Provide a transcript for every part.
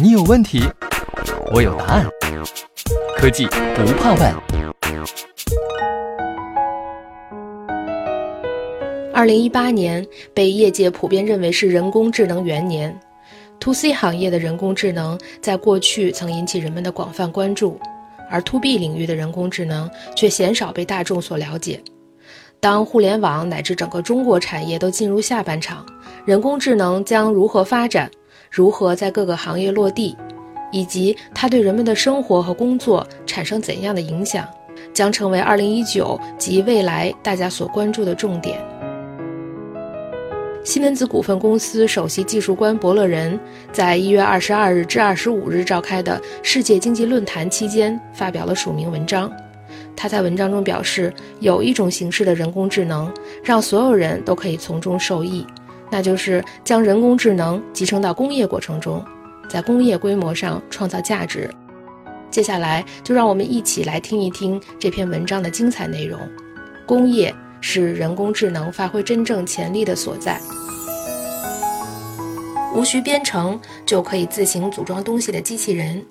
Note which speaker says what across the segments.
Speaker 1: 你有问题，我有答案。科技不怕问。
Speaker 2: 二零一八年被业界普遍认为是人工智能元年。To C 行业的人工智能在过去曾引起人们的广泛关注，而 To B 领域的人工智能却鲜少被大众所了解。当互联网乃至整个中国产业都进入下半场，人工智能将如何发展？如何在各个行业落地，以及它对人们的生活和工作产生怎样的影响，将成为2019及未来大家所关注的重点。西门子股份公司首席技术官伯乐仁在1月22日至25日召开的世界经济论坛期间发表了署名文章。他在文章中表示，有一种形式的人工智能，让所有人都可以从中受益。那就是将人工智能集成到工业过程中，在工业规模上创造价值。接下来就让我们一起来听一听这篇文章的精彩内容。工业是人工智能发挥真正潜力的所在。无需编程就可以自行组装东西的机器人，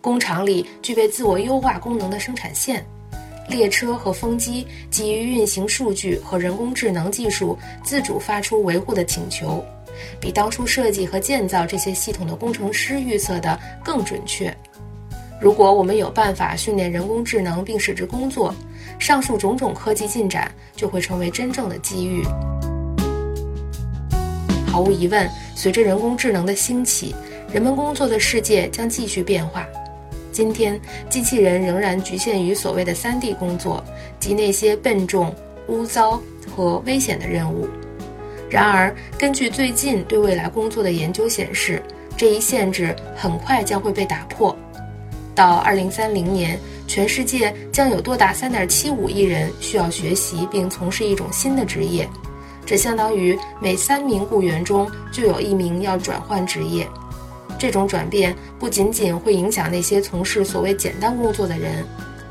Speaker 2: 工厂里具备自我优化功能的生产线。列车和风机基于运行数据和人工智能技术自主发出维护的请求，比当初设计和建造这些系统的工程师预测的更准确。如果我们有办法训练人工智能并使之工作，上述种种科技进展就会成为真正的机遇。毫无疑问，随着人工智能的兴起，人们工作的世界将继续变化。今天，机器人仍然局限于所谓的三 D 工作及那些笨重、污糟和危险的任务。然而，根据最近对未来工作的研究显示，这一限制很快将会被打破。到2030年，全世界将有多达3.75亿人需要学习并从事一种新的职业，这相当于每三名雇员中就有一名要转换职业。这种转变不仅仅会影响那些从事所谓简单工作的人，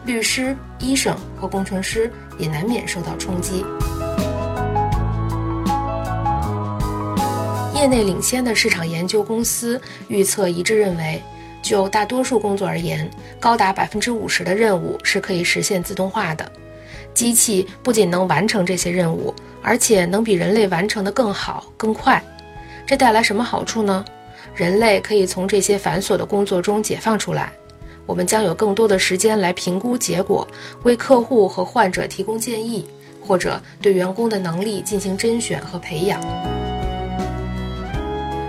Speaker 2: 律师、医生和工程师也难免受到冲击。业内领先的市场研究公司预测一致认为，就大多数工作而言，高达百分之五十的任务是可以实现自动化的。机器不仅能完成这些任务，而且能比人类完成的更好、更快。这带来什么好处呢？人类可以从这些繁琐的工作中解放出来，我们将有更多的时间来评估结果，为客户和患者提供建议，或者对员工的能力进行甄选和培养。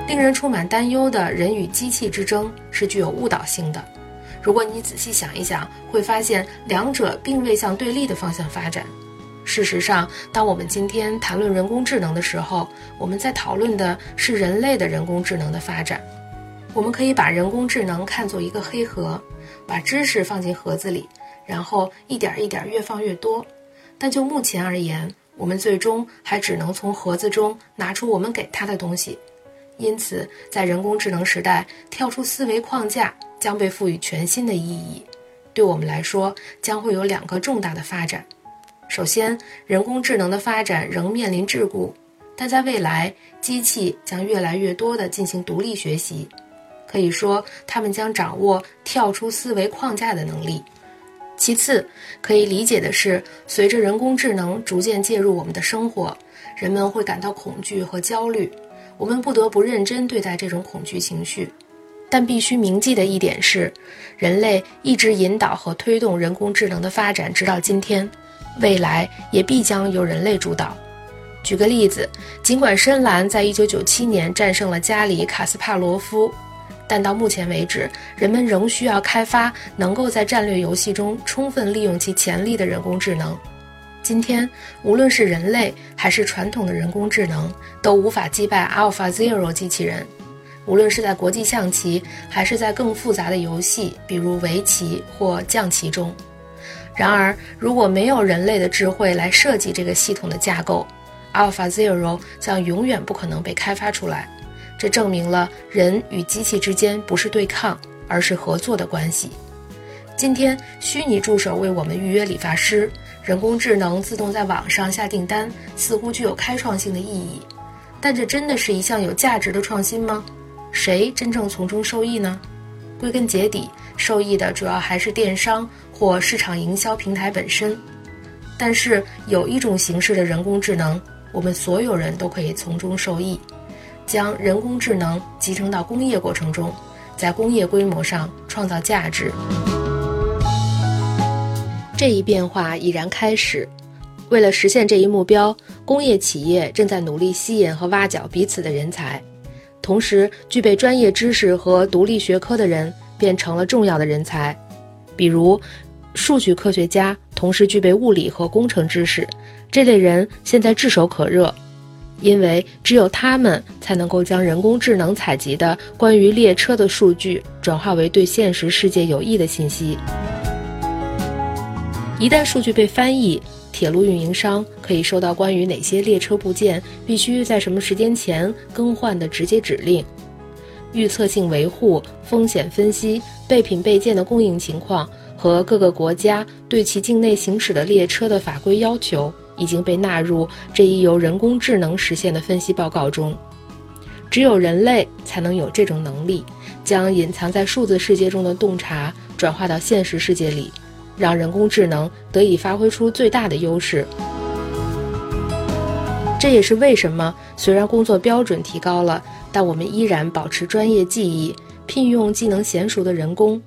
Speaker 2: 令人充满担忧的人与机器之争是具有误导性的。如果你仔细想一想，会发现两者并未向对立的方向发展。事实上，当我们今天谈论人工智能的时候，我们在讨论的是人类的人工智能的发展。我们可以把人工智能看作一个黑盒，把知识放进盒子里，然后一点一点越放越多。但就目前而言，我们最终还只能从盒子中拿出我们给它的东西。因此，在人工智能时代，跳出思维框架将被赋予全新的意义。对我们来说，将会有两个重大的发展。首先，人工智能的发展仍面临桎梏，但在未来，机器将越来越多地进行独立学习。可以说，它们将掌握跳出思维框架的能力。其次，可以理解的是，随着人工智能逐渐介入我们的生活，人们会感到恐惧和焦虑。我们不得不认真对待这种恐惧情绪。但必须铭记的一点是，人类一直引导和推动人工智能的发展，直到今天。未来也必将由人类主导。举个例子，尽管深蓝在1997年战胜了加里·卡斯帕罗夫，但到目前为止，人们仍需要开发能够在战略游戏中充分利用其潜力的人工智能。今天，无论是人类还是传统的人工智能，都无法击败 AlphaZero 机器人。无论是在国际象棋，还是在更复杂的游戏，比如围棋或象棋中。然而，如果没有人类的智慧来设计这个系统的架构，AlphaZero 将永远不可能被开发出来。这证明了人与机器之间不是对抗，而是合作的关系。今天，虚拟助手为我们预约理发师，人工智能自动在网上下订单，似乎具有开创性的意义。但这真的是一项有价值的创新吗？谁真正从中受益呢？归根结底，受益的主要还是电商或市场营销平台本身。但是有一种形式的人工智能，我们所有人都可以从中受益。将人工智能集成到工业过程中，在工业规模上创造价值。这一变化已然开始。为了实现这一目标，工业企业正在努力吸引和挖角彼此的人才，同时具备专业知识和独立学科的人变成了重要的人才。比如，数据科学家同时具备物理和工程知识，这类人现在炙手可热。因为只有他们才能够将人工智能采集的关于列车的数据转化为对现实世界有益的信息。一旦数据被翻译，铁路运营商可以收到关于哪些列车部件必须在什么时间前更换的直接指令，预测性维护、风险分析、备品备件的供应情况和各个国家对其境内行驶的列车的法规要求。已经被纳入这一由人工智能实现的分析报告中。只有人类才能有这种能力，将隐藏在数字世界中的洞察转化到现实世界里，让人工智能得以发挥出最大的优势。这也是为什么，虽然工作标准提高了，但我们依然保持专业技艺，聘用技能娴熟的人工。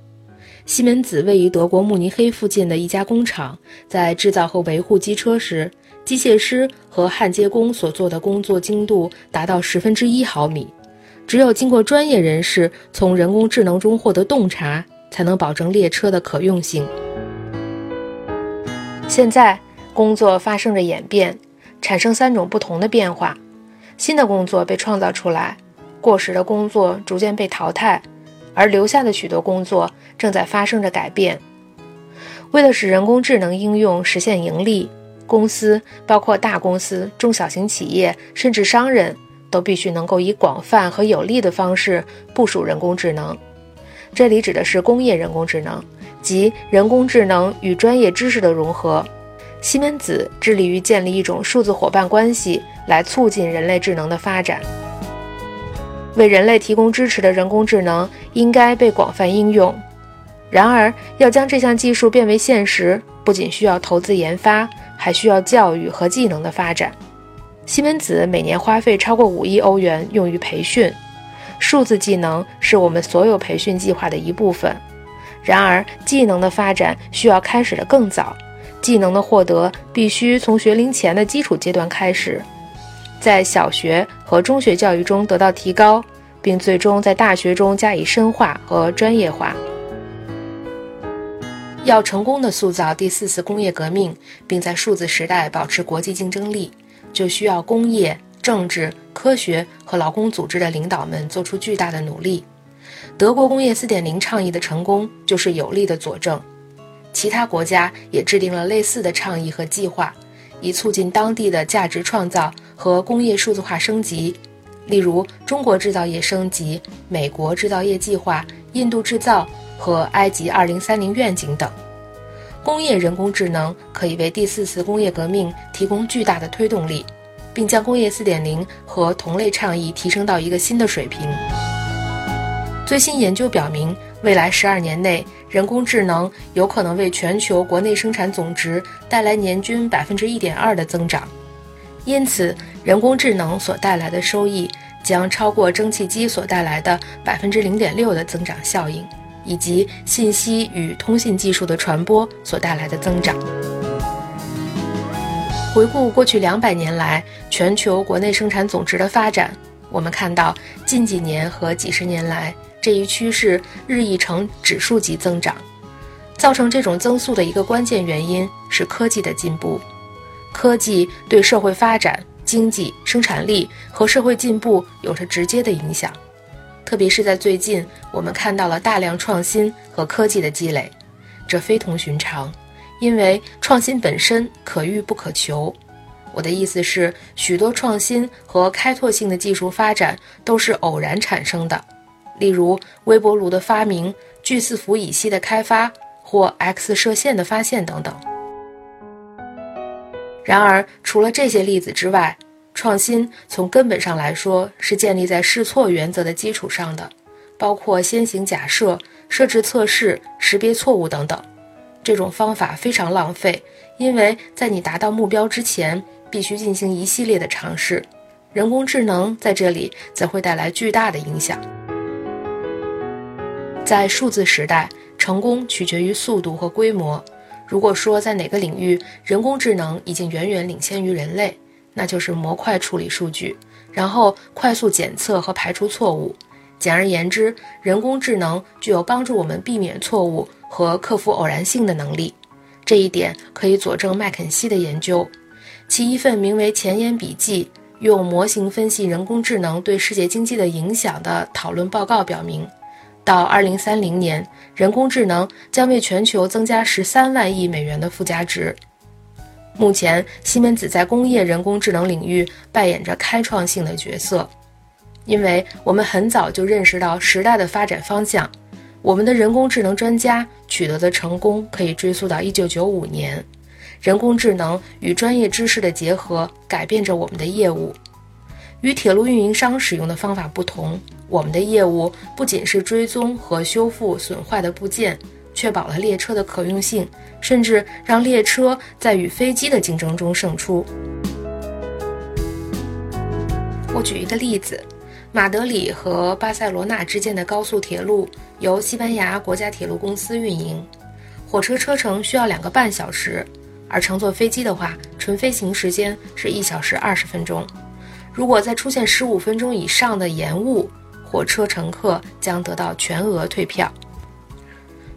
Speaker 2: 西门子位于德国慕尼黑附近的一家工厂，在制造和维护机车时，机械师和焊接工所做的工作精度达到十分之一毫米。只有经过专业人士从人工智能中获得洞察，才能保证列车的可用性。现在，工作发生着演变，产生三种不同的变化：新的工作被创造出来，过时的工作逐渐被淘汰。而留下的许多工作正在发生着改变。为了使人工智能应用实现盈利，公司包括大公司、中小型企业，甚至商人，都必须能够以广泛和有力的方式部署人工智能。这里指的是工业人工智能，即人工智能与专业知识的融合。西门子致力于建立一种数字伙伴关系，来促进人类智能的发展。为人类提供支持的人工智能应该被广泛应用。然而，要将这项技术变为现实，不仅需要投资研发，还需要教育和技能的发展。西门子每年花费超过五亿欧元用于培训。数字技能是我们所有培训计划的一部分。然而，技能的发展需要开始的更早。技能的获得必须从学龄前的基础阶段开始。在小学和中学教育中得到提高，并最终在大学中加以深化和专业化。要成功的塑造第四次工业革命，并在数字时代保持国际竞争力，就需要工业、政治、科学和劳工组织的领导们做出巨大的努力。德国工业4.0倡议的成功就是有力的佐证。其他国家也制定了类似的倡议和计划。以促进当地的价值创造和工业数字化升级，例如中国制造业升级、美国制造业计划、印度制造和埃及二零三零愿景等。工业人工智能可以为第四次工业革命提供巨大的推动力，并将工业四点零和同类倡议提升到一个新的水平。最新研究表明，未来十二年内。人工智能有可能为全球国内生产总值带来年均百分之一点二的增长，因此，人工智能所带来的收益将超过蒸汽机所带来的百分之零点六的增长效应，以及信息与通信技术的传播所带来的增长。回顾过去两百年来全球国内生产总值的发展，我们看到近几年和几十年来。这一趋势日益呈指数级增长，造成这种增速的一个关键原因是科技的进步。科技对社会发展、经济生产力和社会进步有着直接的影响，特别是在最近，我们看到了大量创新和科技的积累，这非同寻常，因为创新本身可遇不可求。我的意思是，许多创新和开拓性的技术发展都是偶然产生的。例如微波炉的发明、聚四氟乙烯的开发或 X 射线的发现等等。然而，除了这些例子之外，创新从根本上来说是建立在试错原则的基础上的，包括先行假设、设置测试、识别错误等等。这种方法非常浪费，因为在你达到目标之前，必须进行一系列的尝试。人工智能在这里则会带来巨大的影响。在数字时代，成功取决于速度和规模。如果说在哪个领域人工智能已经远远领先于人类，那就是模块处理数据，然后快速检测和排除错误。简而言之，人工智能具有帮助我们避免错误和克服偶然性的能力。这一点可以佐证麦肯锡的研究，其一份名为《前沿笔记》用模型分析人工智能对世界经济的影响的讨论报告表明。到二零三零年，人工智能将为全球增加十三万亿美元的附加值。目前，西门子在工业人工智能领域扮演着开创性的角色，因为我们很早就认识到时代的发展方向。我们的人工智能专家取得的成功可以追溯到一九九五年。人工智能与专业知识的结合改变着我们的业务。与铁路运营商使用的方法不同。我们的业务不仅是追踪和修复损坏的部件，确保了列车的可用性，甚至让列车在与飞机的竞争中胜出。我举一个例子：马德里和巴塞罗那之间的高速铁路由西班牙国家铁路公司运营，火车车程需要两个半小时，而乘坐飞机的话，纯飞行时间是一小时二十分钟。如果再出现十五分钟以上的延误，火车乘客将得到全额退票。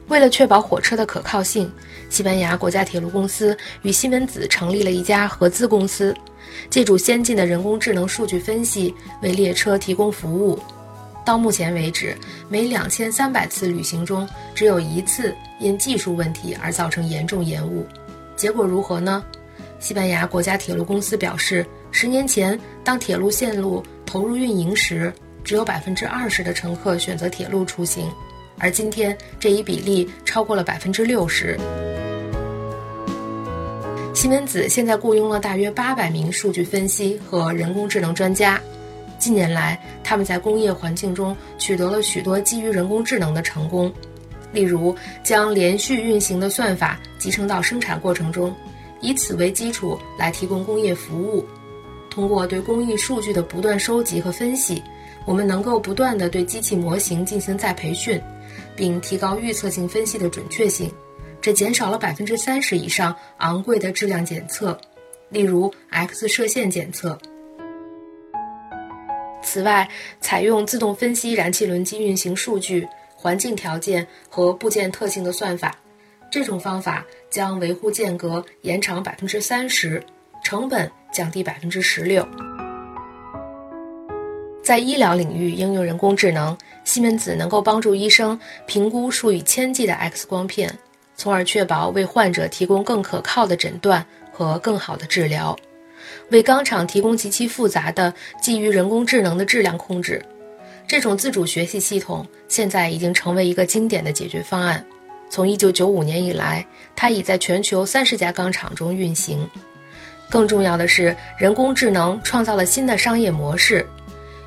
Speaker 2: 为了确保火车的可靠性，西班牙国家铁路公司与西门子成立了一家合资公司，借助先进的人工智能数据分析为列车提供服务。到目前为止，每两千三百次旅行中只有一次因技术问题而造成严重延误。结果如何呢？西班牙国家铁路公司表示，十年前当铁路线路投入运营时，只有百分之二十的乘客选择铁路出行，而今天这一比例超过了百分之六十。西门子现在雇佣了大约八百名数据分析和人工智能专家。近年来，他们在工业环境中取得了许多基于人工智能的成功，例如将连续运行的算法集成到生产过程中，以此为基础来提供工业服务。通过对工艺数据的不断收集和分析。我们能够不断地对机器模型进行再培训，并提高预测性分析的准确性，这减少了百分之三十以上昂贵的质量检测，例如 X 射线检测。此外，采用自动分析燃气轮机运行数据、环境条件和部件特性的算法，这种方法将维护间隔延长百分之三十，成本降低百分之十六。在医疗领域应用人工智能，西门子能够帮助医生评估数以千计的 X 光片，从而确保为患者提供更可靠的诊断和更好的治疗；为钢厂提供极其复杂的基于人工智能的质量控制。这种自主学习系统现在已经成为一个经典的解决方案。从1995年以来，它已在全球30家钢厂中运行。更重要的是，人工智能创造了新的商业模式。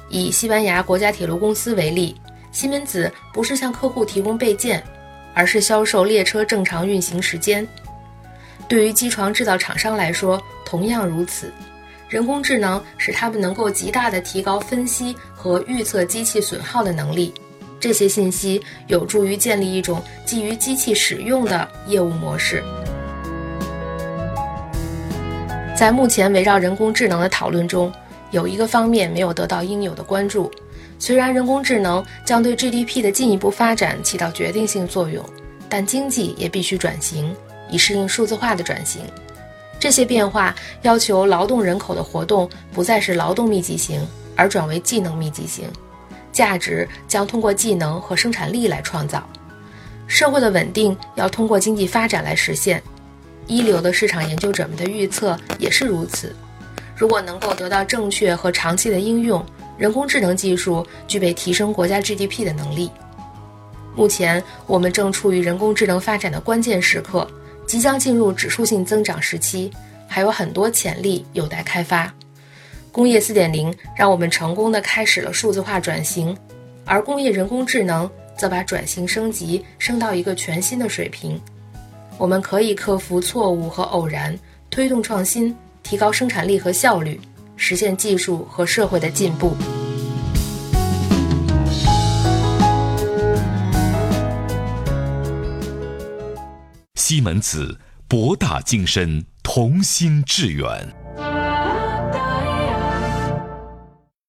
Speaker 2: 以西班牙国家铁路公司为例，西门子不是向客户提供备件，而是销售列车正常运行时间。对于机床制造厂商来说，同样如此。人工智能使他们能够极大地提高分析和预测机器损耗的能力。这些信息有助于建立一种基于机器使用的业务模式。在目前围绕人工智能的讨论中。有一个方面没有得到应有的关注，虽然人工智能将对 GDP 的进一步发展起到决定性作用，但经济也必须转型，以适应数字化的转型。这些变化要求劳动人口的活动不再是劳动密集型，而转为技能密集型，价值将通过技能和生产力来创造。社会的稳定要通过经济发展来实现，一流的市场研究者们的预测也是如此。如果能够得到正确和长期的应用，人工智能技术具备提升国家 GDP 的能力。目前，我们正处于人工智能发展的关键时刻，即将进入指数性增长时期，还有很多潜力有待开发。工业4.0让我们成功的开始了数字化转型，而工业人工智能则把转型升级升到一个全新的水平。我们可以克服错误和偶然，推动创新，提高生产力和效率，实现技术和社会的进步。
Speaker 3: 西门子，博大精深，同心致远。